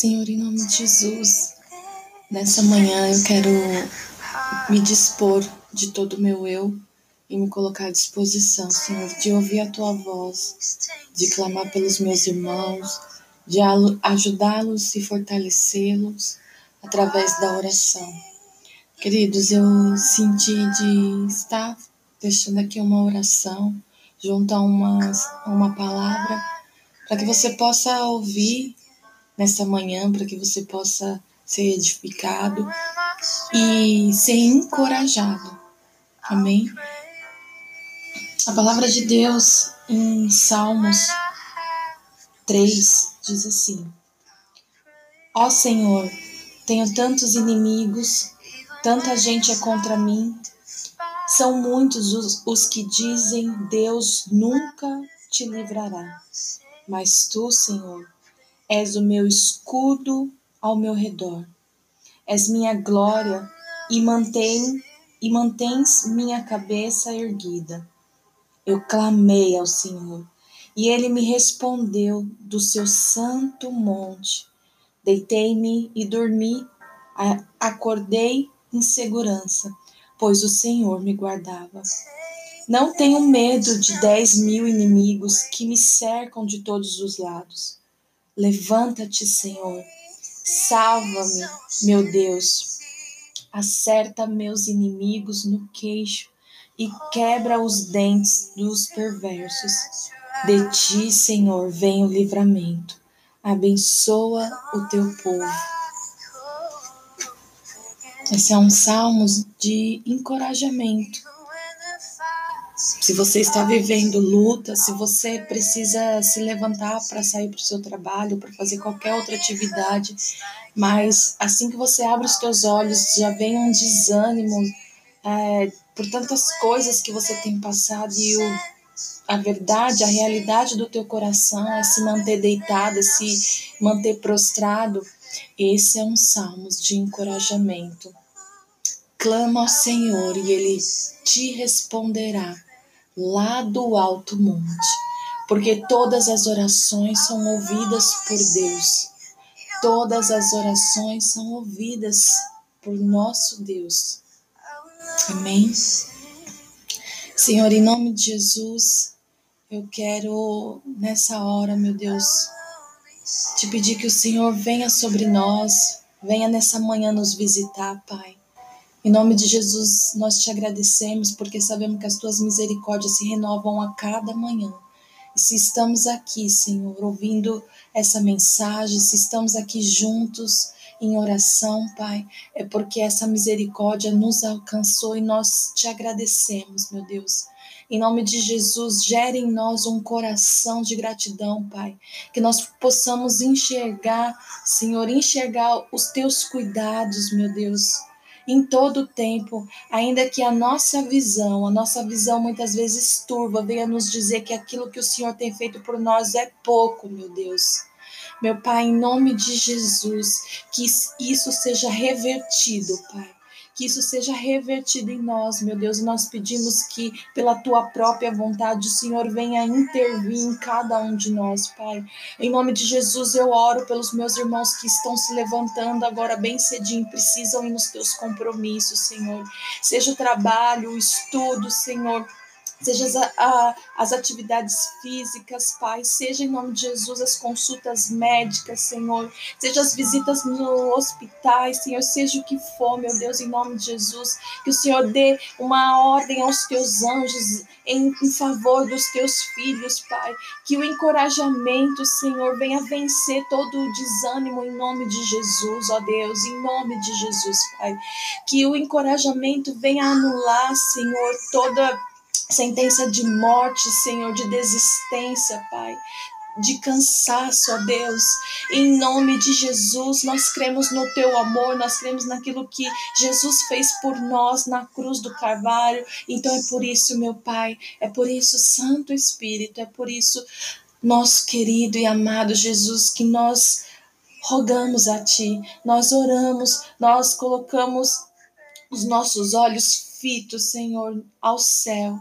Senhor, em nome de Jesus, nessa manhã eu quero me dispor de todo o meu eu e me colocar à disposição, Senhor, de ouvir a tua voz, de clamar pelos meus irmãos, de ajudá-los e fortalecê-los através da oração. Queridos, eu senti de estar deixando aqui uma oração junto a uma, uma palavra para que você possa ouvir nessa manhã, para que você possa ser edificado e ser encorajado. Amém? A palavra de Deus em Salmos 3 diz assim: Ó Senhor, tenho tantos inimigos, tanta gente é contra mim. São muitos os, os que dizem: Deus nunca te livrará. Mas tu, Senhor, És o meu escudo ao meu redor. És minha glória e mantém e mantens minha cabeça erguida. Eu clamei ao Senhor, e ele me respondeu do seu santo monte. Deitei-me e dormi, acordei em segurança, pois o Senhor me guardava. Não tenho medo de dez mil inimigos que me cercam de todos os lados. Levanta-te, Senhor. Salva-me, meu Deus. Acerta meus inimigos no queixo e quebra os dentes dos perversos. De ti, Senhor, vem o livramento. Abençoa o teu povo. Esse é um salmo de encorajamento se você está vivendo luta, se você precisa se levantar para sair para o seu trabalho, para fazer qualquer outra atividade, mas assim que você abre os teus olhos, já vem um desânimo é, por tantas coisas que você tem passado e o, a verdade, a realidade do teu coração é se manter deitado, é se manter prostrado. Esse é um salmo de encorajamento. Clama ao Senhor e Ele te responderá lá do alto monte, porque todas as orações são ouvidas por Deus. Todas as orações são ouvidas por nosso Deus. Amém? Senhor, em nome de Jesus, eu quero nessa hora, meu Deus, te pedir que o Senhor venha sobre nós, venha nessa manhã nos visitar, Pai. Em nome de Jesus, nós te agradecemos porque sabemos que as tuas misericórdias se renovam a cada manhã. E se estamos aqui, Senhor, ouvindo essa mensagem, se estamos aqui juntos em oração, Pai, é porque essa misericórdia nos alcançou e nós te agradecemos, meu Deus. Em nome de Jesus, gere em nós um coração de gratidão, Pai. Que nós possamos enxergar, Senhor, enxergar os teus cuidados, meu Deus em todo o tempo, ainda que a nossa visão, a nossa visão muitas vezes turva, venha nos dizer que aquilo que o Senhor tem feito por nós é pouco, meu Deus. Meu Pai, em nome de Jesus, que isso seja revertido, Pai que isso seja revertido em nós, meu Deus. E nós pedimos que, pela tua própria vontade, o Senhor venha intervir em cada um de nós, Pai. Em nome de Jesus, eu oro pelos meus irmãos que estão se levantando agora bem cedinho, precisam ir nos teus compromissos, Senhor. Seja o trabalho, o estudo, Senhor seja as, a, as atividades físicas, Pai, seja em nome de Jesus as consultas médicas, Senhor, seja as visitas no hospital, Senhor, seja o que for, meu Deus, em nome de Jesus, que o Senhor dê uma ordem aos teus anjos em, em favor dos teus filhos, Pai, que o encorajamento, Senhor, venha vencer todo o desânimo em nome de Jesus, ó Deus, em nome de Jesus, Pai, que o encorajamento venha anular, Senhor, toda sentença de morte, Senhor, de desistência, Pai de cansaço, ó Deus. Em nome de Jesus, nós cremos no teu amor, nós cremos naquilo que Jesus fez por nós na cruz do Carvalho. Então é por isso, meu Pai, é por isso, Santo Espírito, é por isso, nosso querido e amado Jesus, que nós rogamos a Ti, nós oramos, nós colocamos os nossos olhos fitos, Senhor, ao céu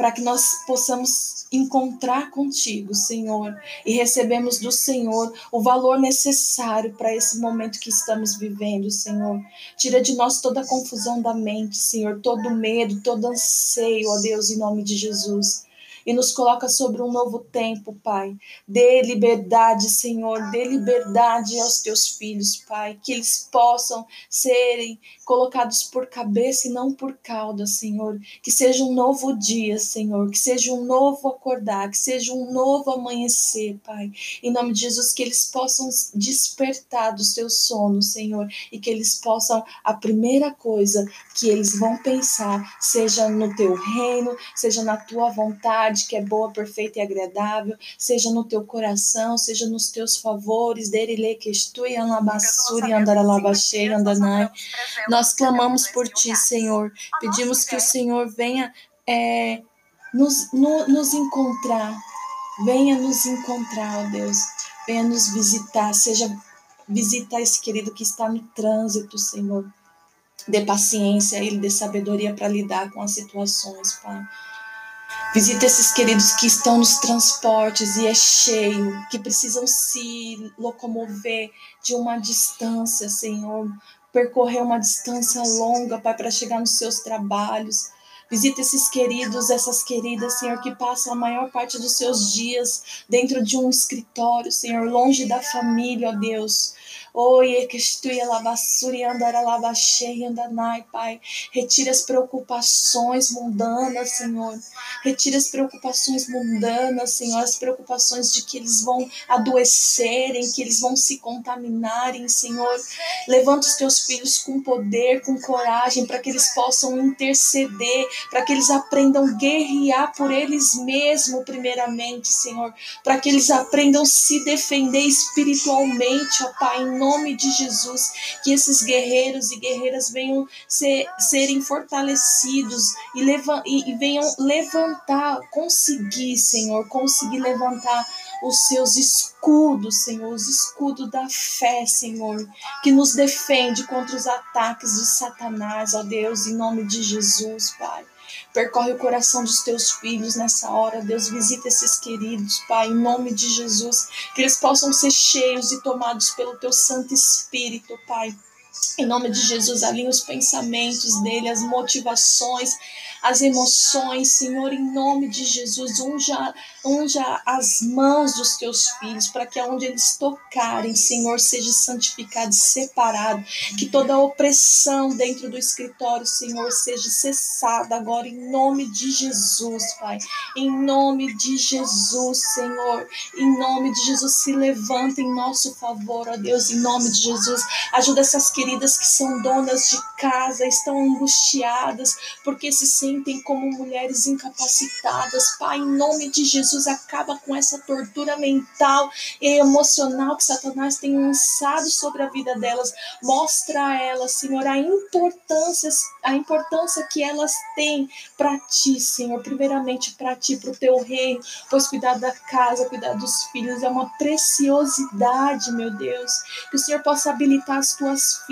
para que nós possamos encontrar contigo, Senhor, e recebemos do Senhor o valor necessário para esse momento que estamos vivendo, Senhor. Tira de nós toda a confusão da mente, Senhor, todo medo, todo anseio, ó Deus, em nome de Jesus e nos coloca sobre um novo tempo, Pai. Dê liberdade, Senhor, dê liberdade aos teus filhos, Pai, que eles possam serem colocados por cabeça e não por cauda, Senhor. Que seja um novo dia, Senhor, que seja um novo acordar, que seja um novo amanhecer, Pai. Em nome de Jesus, que eles possam despertar do seu sono, Senhor, e que eles possam, a primeira coisa que eles vão pensar, seja no teu reino, seja na tua vontade vontade que é boa, perfeita e agradável, seja no teu coração, seja nos teus favores, dele que estui alabassuri andaralabaxei andanai. Nós clamamos por ti, Senhor. Pedimos que o Senhor venha é, nos, no, nos encontrar. Venha nos encontrar, ó Deus. Venha nos visitar. Seja visita esse querido que está no trânsito, Senhor. Dê paciência a ele, dê sabedoria para lidar com as situações, Pai. Visita esses queridos que estão nos transportes e é cheio, que precisam se locomover de uma distância, Senhor, percorrer uma distância longa, Pai, para chegar nos seus trabalhos. Visita esses queridos, essas queridas, Senhor, que passam a maior parte dos seus dias dentro de um escritório, Senhor, longe da família, ó Deus. Oi, que estuia lavassuri andara lavachei andanai, Pai. Retira as preocupações mundanas, Senhor. Retira as preocupações mundanas, Senhor. As preocupações de que eles vão adoecerem, que eles vão se contaminarem, Senhor. Levanta os teus filhos com poder, com coragem, para que eles possam interceder, para que eles aprendam guerrear por eles mesmos, primeiramente, Senhor. Para que eles aprendam se defender espiritualmente, ó Pai, nome de Jesus, que esses guerreiros e guerreiras venham ser, serem fortalecidos e, leva, e, e venham levantar, conseguir, Senhor, conseguir levantar os seus escudos, Senhor, os escudos da fé, Senhor, que nos defende contra os ataques de Satanás, ó Deus, em nome de Jesus, Pai. Percorre o coração dos teus filhos nessa hora, Deus. Visita esses queridos, Pai, em nome de Jesus. Que eles possam ser cheios e tomados pelo teu Santo Espírito, Pai. Em nome de Jesus, alinha os pensamentos dele, as motivações, as emoções, Senhor, em nome de Jesus, unja, unja as mãos dos teus filhos, para que aonde eles tocarem, Senhor, seja santificado e separado, que toda opressão dentro do escritório, Senhor, seja cessada agora, em nome de Jesus, Pai, em nome de Jesus, Senhor, em nome de Jesus, se levanta em nosso favor, ó Deus, em nome de Jesus, ajuda essas queridas que são donas de casa, estão angustiadas, porque se sentem como mulheres incapacitadas. Pai, em nome de Jesus, acaba com essa tortura mental e emocional que Satanás tem lançado sobre a vida delas. Mostra a elas, Senhor, a importância, a importância que elas têm para ti, Senhor. Primeiramente para ti, para o teu reino, pois cuidar da casa, cuidar dos filhos é uma preciosidade, meu Deus. Que o Senhor possa habilitar as tuas filhas,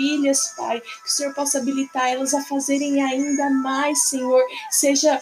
Pai. Que o Senhor possa habilitar elas a fazerem ainda mais, Senhor seja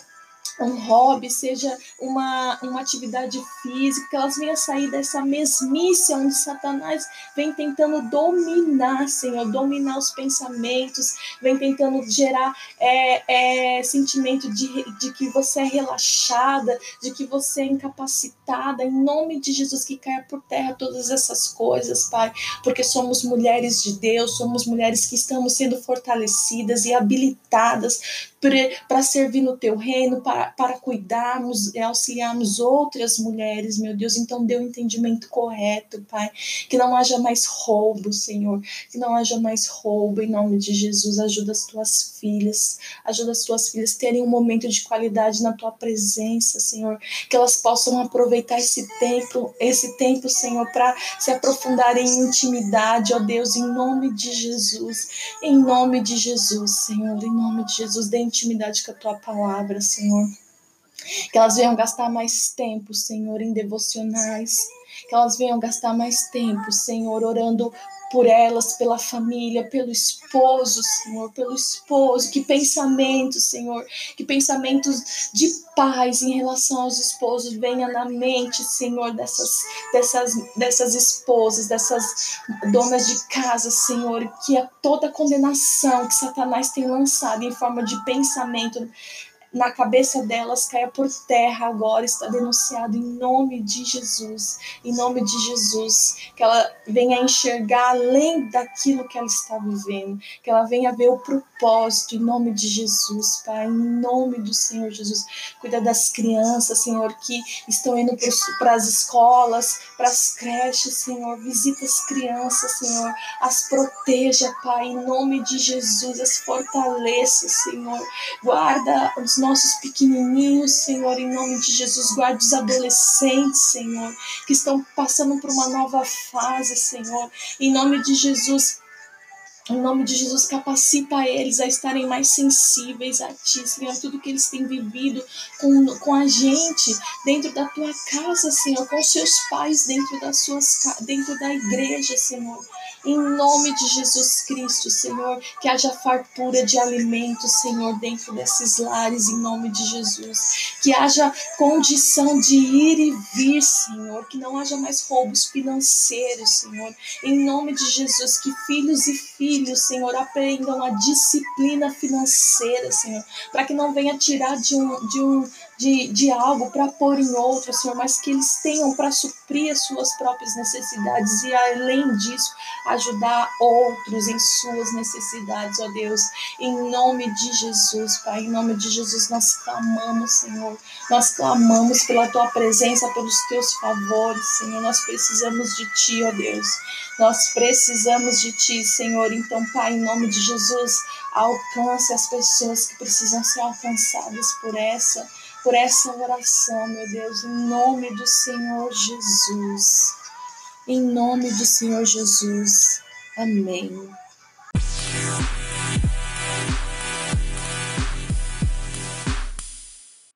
um hobby, seja uma, uma atividade física, que elas venham sair dessa mesmice onde Satanás vem tentando dominar, Senhor, dominar os pensamentos, vem tentando gerar é, é, sentimento de, de que você é relaxada, de que você é incapacitada, em nome de Jesus, que caia por terra todas essas coisas, Pai, porque somos mulheres de Deus, somos mulheres que estamos sendo fortalecidas e habilitadas para servir no teu reino, para, cuidarmos e auxiliarmos outras mulheres, meu Deus. Então, dê o um entendimento correto, Pai. Que não haja mais roubo, Senhor. Que não haja mais roubo, em nome de Jesus. Ajuda as tuas filhas, ajuda as tuas filhas terem um momento de qualidade na tua presença, Senhor. Que elas possam aproveitar esse tempo, esse tempo, Senhor, para se aprofundarem em intimidade, ó Deus, em nome de Jesus. Em nome de Jesus, Senhor, em nome de Jesus. Dê intimidade com a tua palavra, Senhor. Que elas venham gastar mais tempo, Senhor, em devocionais. Que elas venham gastar mais tempo, Senhor, orando por elas, pela família, pelo esposo, Senhor, pelo esposo. Que pensamentos, Senhor, que pensamentos de paz em relação aos esposos venha na mente, Senhor, dessas, dessas, dessas esposas, dessas donas de casa, Senhor, que a toda condenação que Satanás tem lançado em forma de pensamento na cabeça delas caia por terra agora, está denunciado em nome de Jesus, em nome de Jesus, que ela venha enxergar além daquilo que ela está vivendo, que ela venha ver o propósito em nome de Jesus, Pai, em nome do Senhor Jesus. Cuida das crianças, Senhor, que estão indo para as escolas, para as creches, Senhor, visita as crianças, Senhor, as proteja, Pai, em nome de Jesus, as fortaleça, Senhor, guarda os nossos pequenininhos, Senhor, em nome de Jesus. Guarde os adolescentes, Senhor, que estão passando por uma nova fase, Senhor. Em nome de Jesus, em nome de Jesus, capacita eles a estarem mais sensíveis a Ti, Senhor, tudo que eles têm vivido com, com a gente, dentro da Tua casa, Senhor, com seus pais, dentro, das suas, dentro da igreja, Senhor. Em nome de Jesus Cristo, Senhor, que haja fartura de alimentos, Senhor, dentro desses lares, em nome de Jesus. Que haja condição de ir e vir, Senhor. Que não haja mais roubos financeiros, Senhor. Em nome de Jesus, que filhos e filhos, Senhor, aprendam a disciplina financeira, Senhor. Para que não venha tirar de um, de um de, de algo para pôr em outro, Senhor, mas que eles tenham para suprir as suas próprias necessidades e, além disso, ajudar outros em suas necessidades, ó Deus. Em nome de Jesus, Pai, em nome de Jesus, nós clamamos, Senhor. Nós clamamos pela tua presença, pelos teus favores, Senhor. Nós precisamos de ti, ó Deus. Nós precisamos de ti, Senhor. Então, Pai, em nome de Jesus, alcance as pessoas que precisam ser alcançadas por essa por essa oração, meu Deus, em nome do Senhor Jesus. Em nome do Senhor Jesus. Amém.